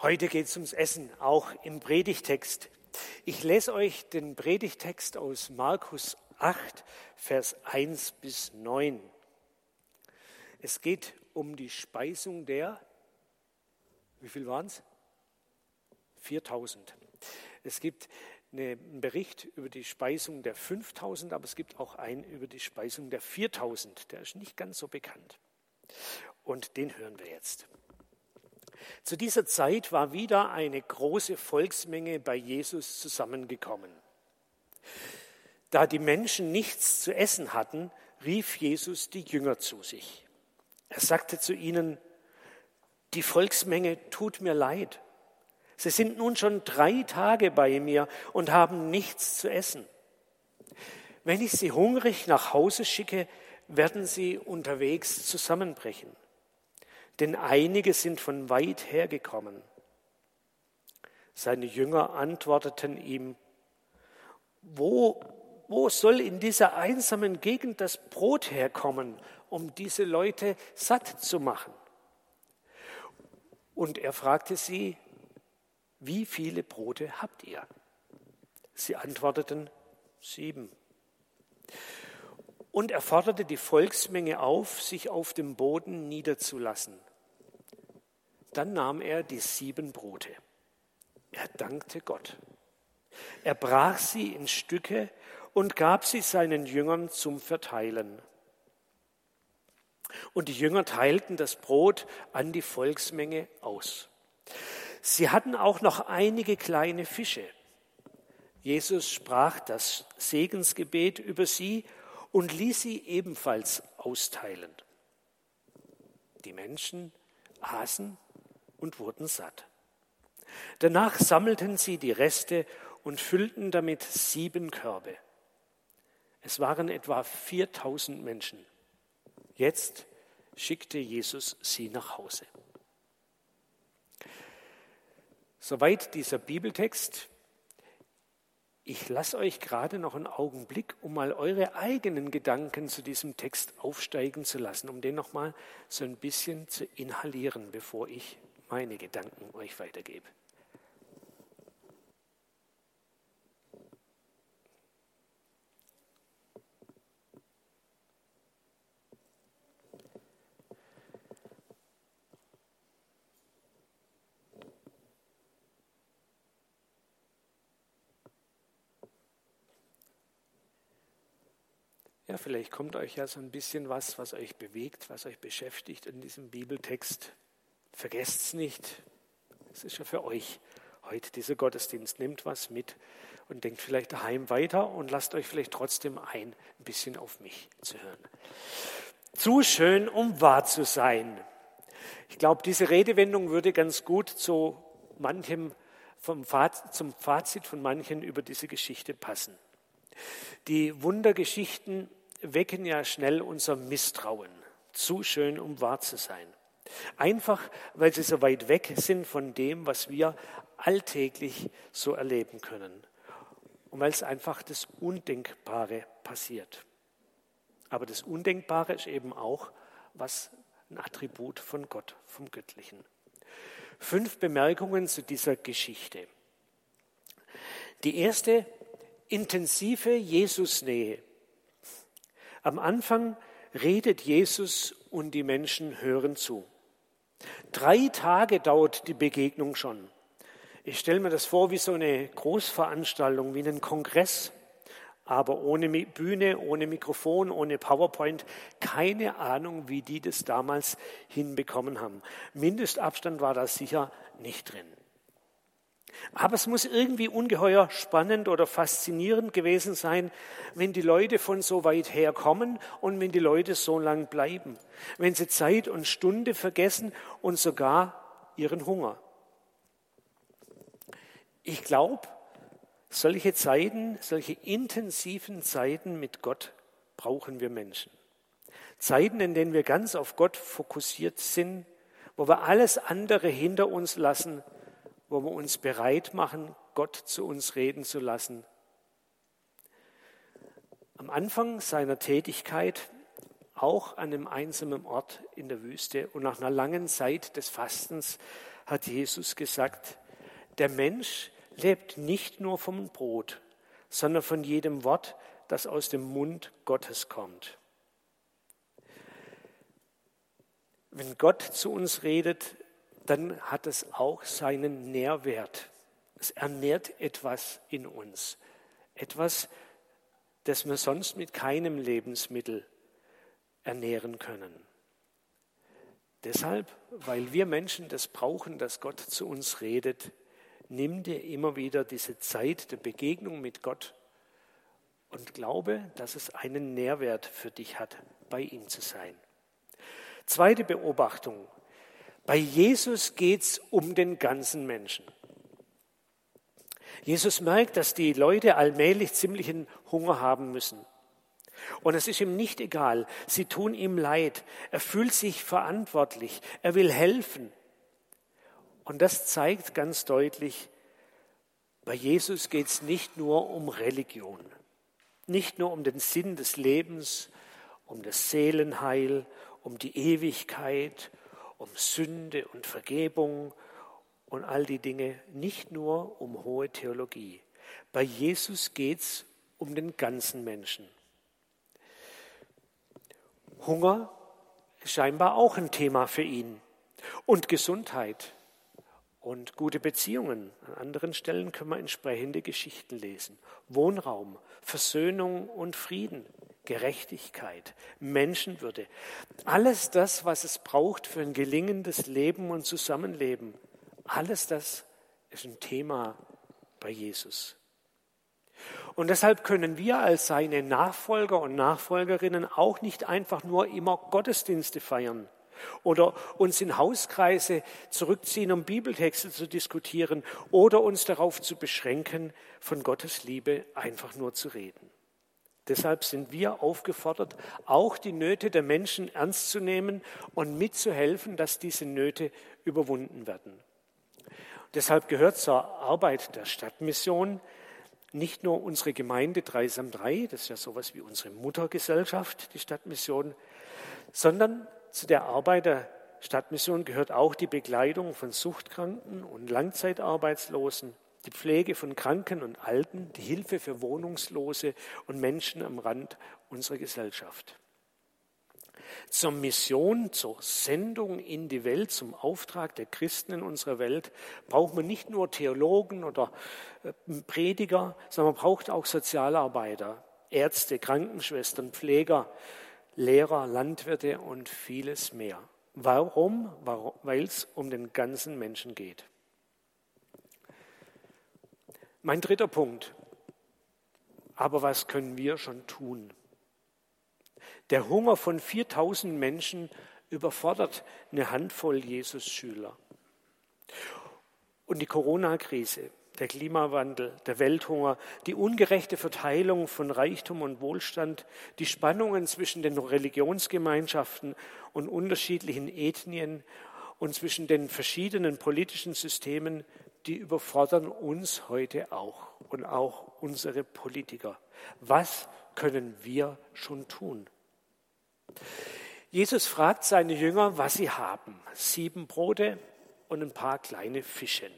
Heute geht es ums Essen, auch im Predigtext. Ich lese euch den Predigtext aus Markus 8, Vers 1 bis 9. Es geht um die Speisung der, wie viel waren es? 4000. Es gibt einen Bericht über die Speisung der 5000, aber es gibt auch einen über die Speisung der 4000. Der ist nicht ganz so bekannt. Und den hören wir jetzt. Zu dieser Zeit war wieder eine große Volksmenge bei Jesus zusammengekommen. Da die Menschen nichts zu essen hatten, rief Jesus die Jünger zu sich. Er sagte zu ihnen, die Volksmenge tut mir leid. Sie sind nun schon drei Tage bei mir und haben nichts zu essen. Wenn ich sie hungrig nach Hause schicke, werden sie unterwegs zusammenbrechen denn einige sind von weit her gekommen. Seine Jünger antworteten ihm, wo, wo soll in dieser einsamen Gegend das Brot herkommen, um diese Leute satt zu machen? Und er fragte sie, wie viele Brote habt ihr? Sie antworteten, sieben. Und er forderte die Volksmenge auf, sich auf dem Boden niederzulassen. Dann nahm er die sieben Brote. Er dankte Gott. Er brach sie in Stücke und gab sie seinen Jüngern zum Verteilen. Und die Jünger teilten das Brot an die Volksmenge aus. Sie hatten auch noch einige kleine Fische. Jesus sprach das Segensgebet über sie und ließ sie ebenfalls austeilen. Die Menschen aßen und wurden satt. Danach sammelten sie die Reste und füllten damit sieben Körbe. Es waren etwa 4000 Menschen. Jetzt schickte Jesus sie nach Hause. Soweit dieser Bibeltext. Ich lasse euch gerade noch einen Augenblick, um mal eure eigenen Gedanken zu diesem Text aufsteigen zu lassen, um den noch mal so ein bisschen zu inhalieren, bevor ich meine Gedanken euch weitergebe. Ja, vielleicht kommt euch ja so ein bisschen was, was euch bewegt, was euch beschäftigt in diesem Bibeltext. Vergesst es nicht. Es ist ja für euch heute dieser Gottesdienst. Nehmt was mit und denkt vielleicht daheim weiter und lasst euch vielleicht trotzdem ein, ein bisschen auf mich zu hören. Zu schön, um wahr zu sein. Ich glaube, diese Redewendung würde ganz gut zu manchem vom Fazit, zum Fazit von manchen über diese Geschichte passen. Die Wundergeschichten wecken ja schnell unser Misstrauen. Zu schön, um wahr zu sein. Einfach, weil sie so weit weg sind von dem, was wir alltäglich so erleben können. Und weil es einfach das Undenkbare passiert. Aber das Undenkbare ist eben auch was ein Attribut von Gott, vom Göttlichen. Fünf Bemerkungen zu dieser Geschichte. Die erste, intensive Jesusnähe. Am Anfang redet Jesus und die Menschen hören zu. Drei Tage dauert die Begegnung schon. Ich stelle mir das vor wie so eine Großveranstaltung, wie einen Kongress, aber ohne Bühne, ohne Mikrofon, ohne PowerPoint. Keine Ahnung, wie die das damals hinbekommen haben. Mindestabstand war da sicher nicht drin. Aber es muss irgendwie ungeheuer spannend oder faszinierend gewesen sein, wenn die Leute von so weit her kommen und wenn die Leute so lang bleiben, wenn sie Zeit und Stunde vergessen und sogar ihren Hunger. Ich glaube, solche Zeiten, solche intensiven Zeiten mit Gott brauchen wir Menschen. Zeiten, in denen wir ganz auf Gott fokussiert sind, wo wir alles andere hinter uns lassen wo wir uns bereit machen, Gott zu uns reden zu lassen. Am Anfang seiner Tätigkeit, auch an einem einsamen Ort in der Wüste und nach einer langen Zeit des Fastens, hat Jesus gesagt, der Mensch lebt nicht nur vom Brot, sondern von jedem Wort, das aus dem Mund Gottes kommt. Wenn Gott zu uns redet, dann hat es auch seinen Nährwert. Es ernährt etwas in uns, etwas, das wir sonst mit keinem Lebensmittel ernähren können. Deshalb, weil wir Menschen das brauchen, dass Gott zu uns redet, nimm dir immer wieder diese Zeit der Begegnung mit Gott und glaube, dass es einen Nährwert für dich hat, bei ihm zu sein. Zweite Beobachtung. Bei Jesus geht es um den ganzen Menschen. Jesus merkt, dass die Leute allmählich ziemlichen Hunger haben müssen. Und es ist ihm nicht egal. Sie tun ihm leid. Er fühlt sich verantwortlich. Er will helfen. Und das zeigt ganz deutlich, bei Jesus geht es nicht nur um Religion, nicht nur um den Sinn des Lebens, um das Seelenheil, um die Ewigkeit, um Sünde und Vergebung und all die Dinge, nicht nur um hohe Theologie. Bei Jesus geht es um den ganzen Menschen. Hunger ist scheinbar auch ein Thema für ihn und Gesundheit und gute Beziehungen. An anderen Stellen können wir entsprechende Geschichten lesen. Wohnraum, Versöhnung und Frieden, Gerechtigkeit, Menschenwürde. Alles das, was es braucht für ein gelingendes Leben und Zusammenleben. Alles das ist ein Thema bei Jesus. Und deshalb können wir als seine Nachfolger und Nachfolgerinnen auch nicht einfach nur immer Gottesdienste feiern oder uns in Hauskreise zurückziehen, um Bibeltexte zu diskutieren oder uns darauf zu beschränken, von Gottes Liebe einfach nur zu reden. Deshalb sind wir aufgefordert, auch die Nöte der Menschen ernst zu nehmen und mitzuhelfen, dass diese Nöte überwunden werden. Deshalb gehört zur Arbeit der Stadtmission nicht nur unsere Gemeinde Dreisam 3, das ist ja sowas wie unsere Muttergesellschaft, die Stadtmission, sondern zu der Arbeit der Stadtmission gehört auch die Begleitung von Suchtkranken und Langzeitarbeitslosen, die Pflege von Kranken und Alten, die Hilfe für Wohnungslose und Menschen am Rand unserer Gesellschaft. Zur Mission, zur Sendung in die Welt, zum Auftrag der Christen in unserer Welt braucht man nicht nur Theologen oder äh, Prediger, sondern man braucht auch Sozialarbeiter, Ärzte, Krankenschwestern, Pfleger, Lehrer, Landwirte und vieles mehr. Warum? Weil es um den ganzen Menschen geht. Mein dritter Punkt. Aber was können wir schon tun? Der Hunger von 4000 Menschen überfordert eine Handvoll Jesus-Schüler. Und die Corona-Krise der Klimawandel, der Welthunger, die ungerechte Verteilung von Reichtum und Wohlstand, die Spannungen zwischen den Religionsgemeinschaften und unterschiedlichen Ethnien und zwischen den verschiedenen politischen Systemen, die überfordern uns heute auch und auch unsere Politiker. Was können wir schon tun? Jesus fragt seine Jünger, was sie haben. Sieben Brote und ein paar kleine Fischen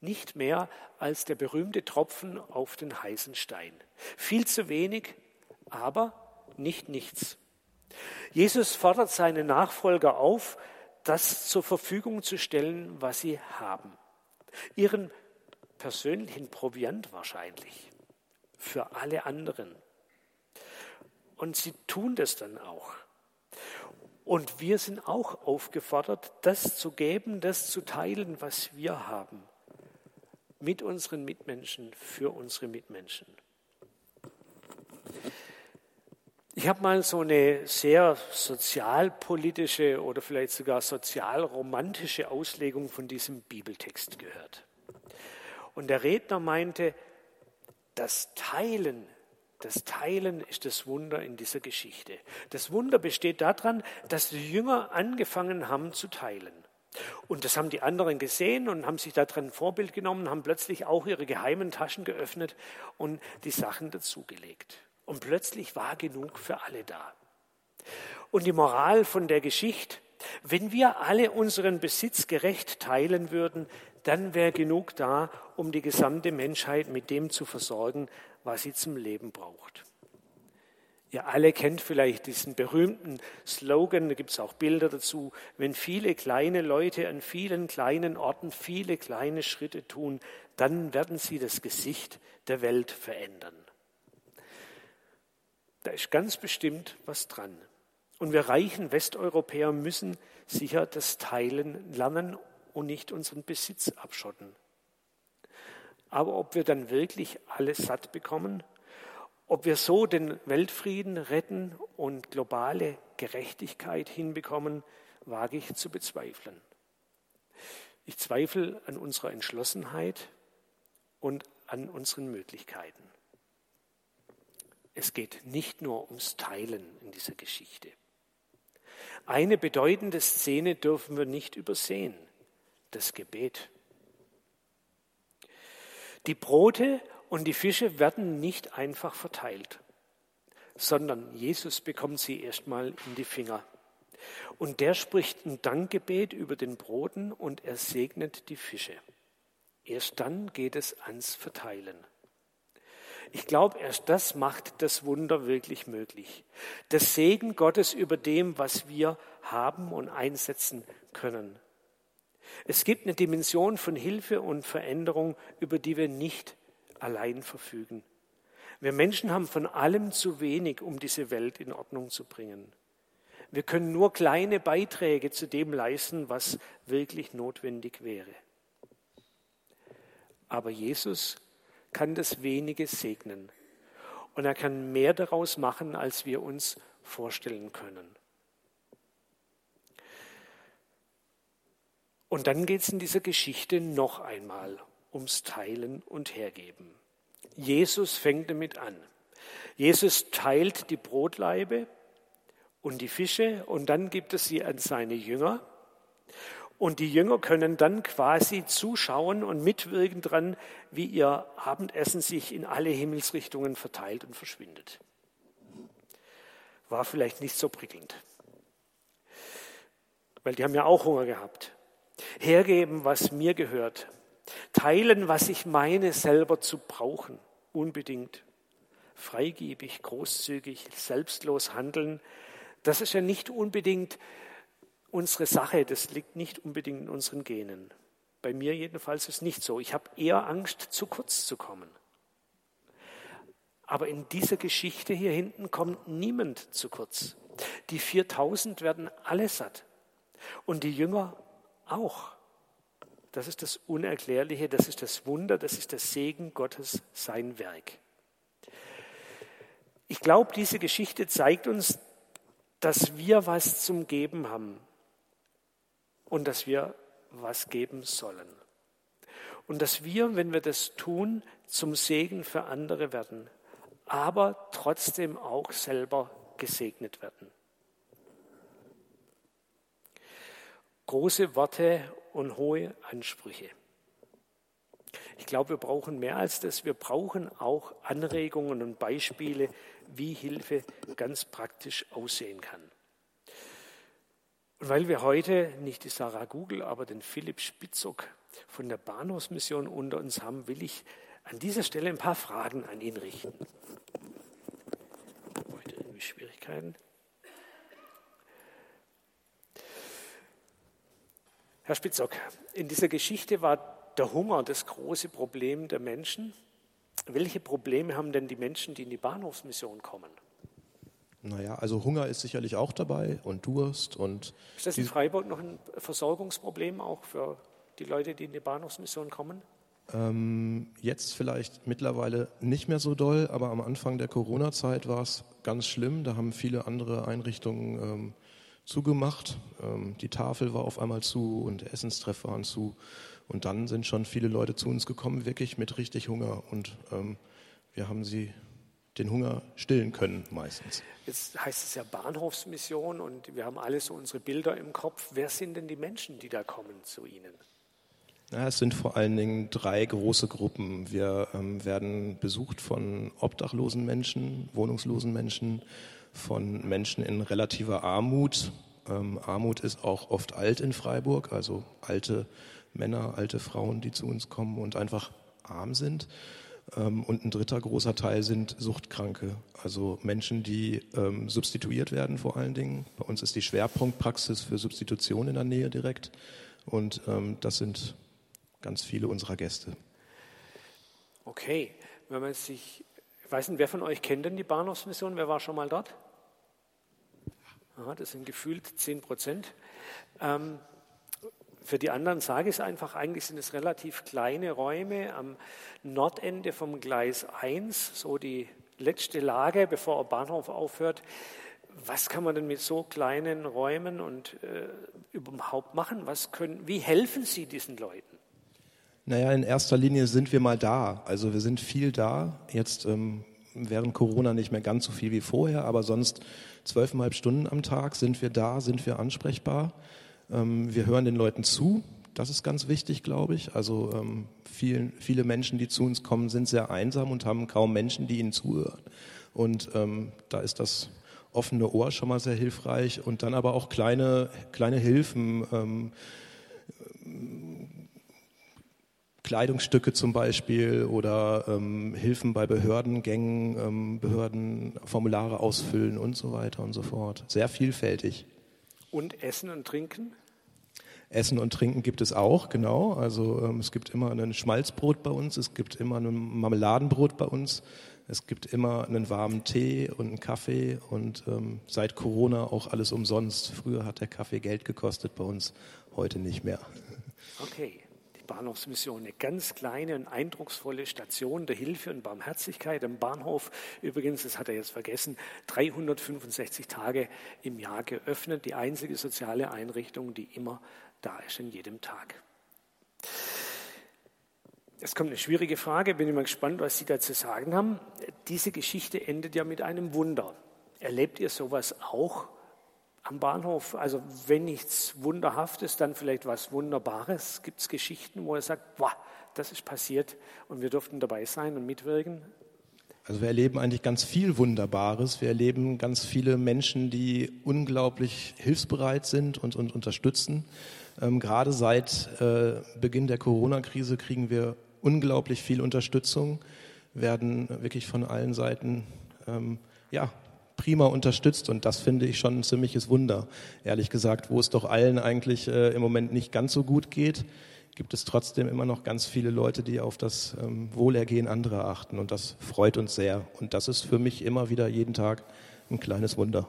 nicht mehr als der berühmte Tropfen auf den heißen Stein. Viel zu wenig, aber nicht nichts. Jesus fordert seine Nachfolger auf, das zur Verfügung zu stellen, was sie haben. Ihren persönlichen Proviant wahrscheinlich, für alle anderen. Und sie tun das dann auch. Und wir sind auch aufgefordert, das zu geben, das zu teilen, was wir haben mit unseren Mitmenschen, für unsere Mitmenschen. Ich habe mal so eine sehr sozialpolitische oder vielleicht sogar sozialromantische Auslegung von diesem Bibeltext gehört. Und der Redner meinte, das Teilen, das Teilen ist das Wunder in dieser Geschichte. Das Wunder besteht daran, dass die Jünger angefangen haben zu teilen. Und das haben die anderen gesehen und haben sich darin ein Vorbild genommen, haben plötzlich auch ihre geheimen Taschen geöffnet und die Sachen dazugelegt. Und plötzlich war genug für alle da. Und die Moral von der Geschichte, Wenn wir alle unseren Besitz gerecht teilen würden, dann wäre genug da, um die gesamte Menschheit mit dem zu versorgen, was sie zum Leben braucht. Ihr alle kennt vielleicht diesen berühmten Slogan, da gibt es auch Bilder dazu, wenn viele kleine Leute an vielen kleinen Orten viele kleine Schritte tun, dann werden sie das Gesicht der Welt verändern. Da ist ganz bestimmt was dran. Und wir reichen Westeuropäer müssen sicher das Teilen lernen und nicht unseren Besitz abschotten. Aber ob wir dann wirklich alles satt bekommen, ob wir so den Weltfrieden retten und globale Gerechtigkeit hinbekommen, wage ich zu bezweifeln. Ich zweifle an unserer Entschlossenheit und an unseren Möglichkeiten. Es geht nicht nur ums Teilen in dieser Geschichte. Eine bedeutende Szene dürfen wir nicht übersehen, das Gebet. Die Brote und die Fische werden nicht einfach verteilt, sondern Jesus bekommt sie erstmal in die Finger. Und der spricht ein Dankgebet über den Broten und er segnet die Fische. Erst dann geht es ans Verteilen. Ich glaube, erst das macht das Wunder wirklich möglich. Das Segen Gottes über dem, was wir haben und einsetzen können. Es gibt eine Dimension von Hilfe und Veränderung, über die wir nicht allein verfügen. Wir Menschen haben von allem zu wenig, um diese Welt in Ordnung zu bringen. Wir können nur kleine Beiträge zu dem leisten, was wirklich notwendig wäre. Aber Jesus kann das wenige segnen. Und er kann mehr daraus machen, als wir uns vorstellen können. Und dann geht es in dieser Geschichte noch einmal ums Teilen und Hergeben. Jesus fängt damit an. Jesus teilt die Brotlaibe und die Fische und dann gibt es sie an seine Jünger. Und die Jünger können dann quasi zuschauen und mitwirken dran, wie ihr Abendessen sich in alle Himmelsrichtungen verteilt und verschwindet. War vielleicht nicht so prickelnd. Weil die haben ja auch Hunger gehabt. Hergeben, was mir gehört. Teilen, was ich meine, selber zu brauchen. Unbedingt. Freigebig, großzügig, selbstlos handeln. Das ist ja nicht unbedingt unsere Sache, das liegt nicht unbedingt in unseren Genen. Bei mir jedenfalls ist es nicht so. Ich habe eher Angst, zu kurz zu kommen. Aber in dieser Geschichte hier hinten kommt niemand zu kurz. Die 4000 werden alle satt. Und die Jünger auch. Das ist das Unerklärliche, das ist das Wunder, das ist der Segen Gottes, sein Werk. Ich glaube, diese Geschichte zeigt uns, dass wir was zum Geben haben und dass wir was geben sollen. Und dass wir, wenn wir das tun, zum Segen für andere werden, aber trotzdem auch selber gesegnet werden. Große Worte und hohe Ansprüche. Ich glaube, wir brauchen mehr als das. Wir brauchen auch Anregungen und Beispiele, wie Hilfe ganz praktisch aussehen kann. Und weil wir heute nicht die Sarah Google, aber den Philipp Spitzok von der Bahnhofsmission unter uns haben, will ich an dieser Stelle ein paar Fragen an ihn richten. Heute irgendwie Schwierigkeiten. Herr Spitzok, in dieser Geschichte war der Hunger das große Problem der Menschen. Welche Probleme haben denn die Menschen, die in die Bahnhofsmission kommen? Naja, also Hunger ist sicherlich auch dabei und Durst und. Ist das in Freiburg noch ein Versorgungsproblem auch für die Leute, die in die Bahnhofsmission kommen? Ähm, jetzt vielleicht mittlerweile nicht mehr so doll, aber am Anfang der Corona-Zeit war es ganz schlimm. Da haben viele andere Einrichtungen ähm, zugemacht. Ähm, die Tafel war auf einmal zu und der Essenstreff waren zu. Und dann sind schon viele Leute zu uns gekommen, wirklich mit richtig Hunger. Und ähm, wir haben sie den Hunger stillen können meistens. Jetzt heißt es ja Bahnhofsmission und wir haben alle so unsere Bilder im Kopf. Wer sind denn die Menschen, die da kommen zu Ihnen? Ja, es sind vor allen Dingen drei große Gruppen. Wir ähm, werden besucht von obdachlosen Menschen, wohnungslosen Menschen, von Menschen in relativer Armut, Ähm, Armut ist auch oft alt in Freiburg, also alte Männer, alte Frauen, die zu uns kommen und einfach arm sind. Ähm, und ein dritter großer Teil sind Suchtkranke, also Menschen, die ähm, substituiert werden vor allen Dingen. Bei uns ist die Schwerpunktpraxis für Substitution in der Nähe direkt. Und ähm, das sind ganz viele unserer Gäste. Okay, wenn man sich, ich weiß nicht, wer von euch kennt denn die Bahnhofsmission? Wer war schon mal dort? Aha, das sind gefühlt 10 Prozent. Ähm, für die anderen sage ich es einfach, eigentlich sind es relativ kleine Räume am Nordende vom Gleis 1, so die letzte Lage, bevor der Bahnhof aufhört. Was kann man denn mit so kleinen Räumen und äh, überhaupt machen? Was können, wie helfen Sie diesen Leuten? Naja, in erster Linie sind wir mal da. Also wir sind viel da. Jetzt ähm, während Corona nicht mehr ganz so viel wie vorher, aber sonst zwölfeinhalb Stunden am Tag sind wir da, sind wir ansprechbar. Ähm, wir hören den Leuten zu. Das ist ganz wichtig, glaube ich. Also ähm, vielen, viele Menschen, die zu uns kommen, sind sehr einsam und haben kaum Menschen, die ihnen zuhören. Und ähm, da ist das offene Ohr schon mal sehr hilfreich und dann aber auch kleine, kleine Hilfen. Ähm, Kleidungsstücke zum Beispiel oder ähm, Hilfen bei Behördengängen, ähm, Behördenformulare ausfüllen und so weiter und so fort. Sehr vielfältig. Und Essen und Trinken? Essen und Trinken gibt es auch, genau. Also ähm, es gibt immer ein Schmalzbrot bei uns, es gibt immer ein Marmeladenbrot bei uns, es gibt immer einen warmen Tee und einen Kaffee und ähm, seit Corona auch alles umsonst. Früher hat der Kaffee Geld gekostet bei uns, heute nicht mehr. Okay. Bahnhofsmission, eine ganz kleine und eindrucksvolle Station der Hilfe und Barmherzigkeit am Bahnhof. Übrigens, das hat er jetzt vergessen, 365 Tage im Jahr geöffnet. Die einzige soziale Einrichtung, die immer da ist in jedem Tag. Es kommt eine schwierige Frage, bin mal gespannt, was Sie dazu sagen haben. Diese Geschichte endet ja mit einem Wunder. Erlebt ihr sowas auch am Bahnhof? Also wenn nichts Wunderhaftes, dann vielleicht was Wunderbares. Gibt es Geschichten, wo er sagt, boah, das ist passiert und wir durften dabei sein und mitwirken? Also wir erleben eigentlich ganz viel Wunderbares. Wir erleben ganz viele Menschen, die unglaublich hilfsbereit sind und, und unterstützen. Ähm, gerade seit äh, Beginn der Corona-Krise kriegen wir unglaublich viel Unterstützung, werden wirklich von allen Seiten ähm, ja, prima unterstützt und das finde ich schon ein ziemliches Wunder. Ehrlich gesagt, wo es doch allen eigentlich äh, im Moment nicht ganz so gut geht, gibt es trotzdem immer noch ganz viele Leute, die auf das ähm, Wohlergehen anderer achten und das freut uns sehr und das ist für mich immer wieder jeden Tag ein kleines Wunder.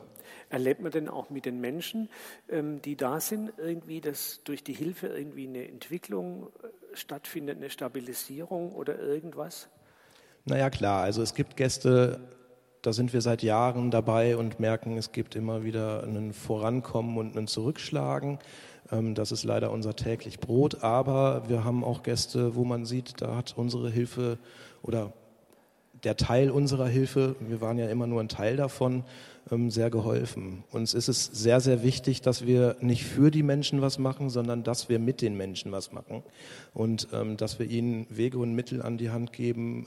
Erlebt man denn auch mit den Menschen, ähm, die da sind, irgendwie, dass durch die Hilfe irgendwie eine Entwicklung äh, stattfindet, eine Stabilisierung oder irgendwas? Naja, klar. Also es gibt Gäste, da sind wir seit Jahren dabei und merken, es gibt immer wieder ein Vorankommen und ein Zurückschlagen. Ähm, das ist leider unser täglich Brot. Aber wir haben auch Gäste, wo man sieht, da hat unsere Hilfe oder der Teil unserer Hilfe, wir waren ja immer nur ein Teil davon, ähm, sehr geholfen. Uns ist es sehr, sehr wichtig, dass wir nicht für die Menschen was machen, sondern dass wir mit den Menschen was machen und ähm, dass wir ihnen Wege und Mittel an die Hand geben,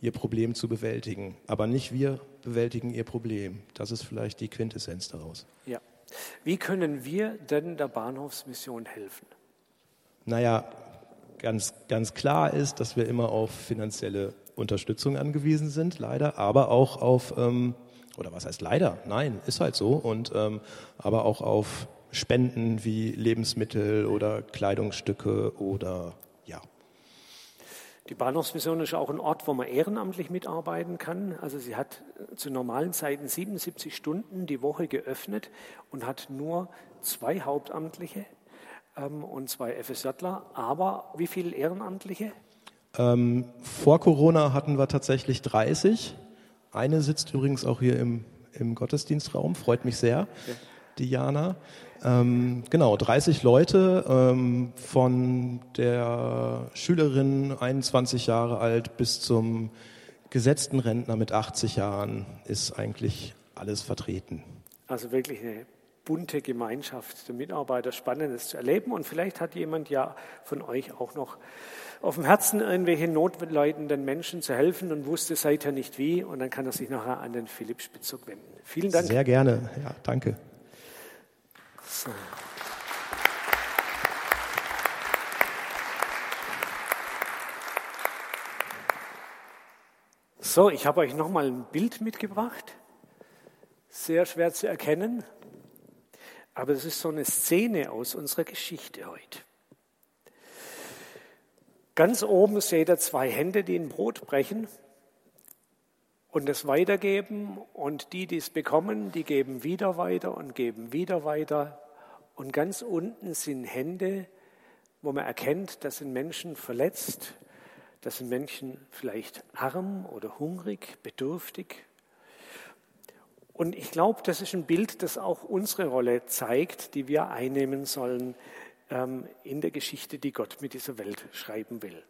ihr Problem zu bewältigen. Aber nicht wir bewältigen ihr Problem. Das ist vielleicht die Quintessenz daraus. Ja. Wie können wir denn der Bahnhofsmission helfen? Naja, ganz, ganz klar ist, dass wir immer auf finanzielle Unterstützung angewiesen sind, leider, aber auch auf, ähm, oder was heißt leider? Nein, ist halt so, und ähm, aber auch auf Spenden wie Lebensmittel oder Kleidungsstücke oder. Die Bahnhofsmission ist auch ein Ort, wo man ehrenamtlich mitarbeiten kann. Also sie hat zu normalen Zeiten 77 Stunden die Woche geöffnet und hat nur zwei Hauptamtliche ähm, und zwei FSJler. Aber wie viele Ehrenamtliche? Ähm, vor Corona hatten wir tatsächlich 30. Eine sitzt übrigens auch hier im, im Gottesdienstraum, freut mich sehr, ja. Diana. Ähm, genau, 30 Leute, ähm, von der Schülerin 21 Jahre alt bis zum gesetzten Rentner mit 80 Jahren ist eigentlich alles vertreten. Also wirklich eine bunte Gemeinschaft der Mitarbeiter, spannendes zu erleben. Und vielleicht hat jemand ja von euch auch noch auf dem Herzen, irgendwelche notleidenden Menschen zu helfen und wusste seither nicht wie. Und dann kann er sich nachher an den Philipp Spitzug wenden. Vielen Dank. Sehr gerne. Ja, danke. So. So, ich habe euch nochmal ein Bild mitgebracht. Sehr schwer zu erkennen, aber es ist so eine Szene aus unserer Geschichte heute. Ganz oben seht ihr zwei Hände, die ein Brot brechen und es weitergeben und die, die es bekommen, die geben wieder weiter und geben wieder weiter. Und ganz unten sind Hände, wo man erkennt, das sind Menschen verletzt, das sind Menschen vielleicht arm oder hungrig, bedürftig. Und ich glaube, das ist ein Bild, das auch unsere Rolle zeigt, die wir einnehmen sollen ähm, in der Geschichte, die Gott mit dieser Welt schreiben will.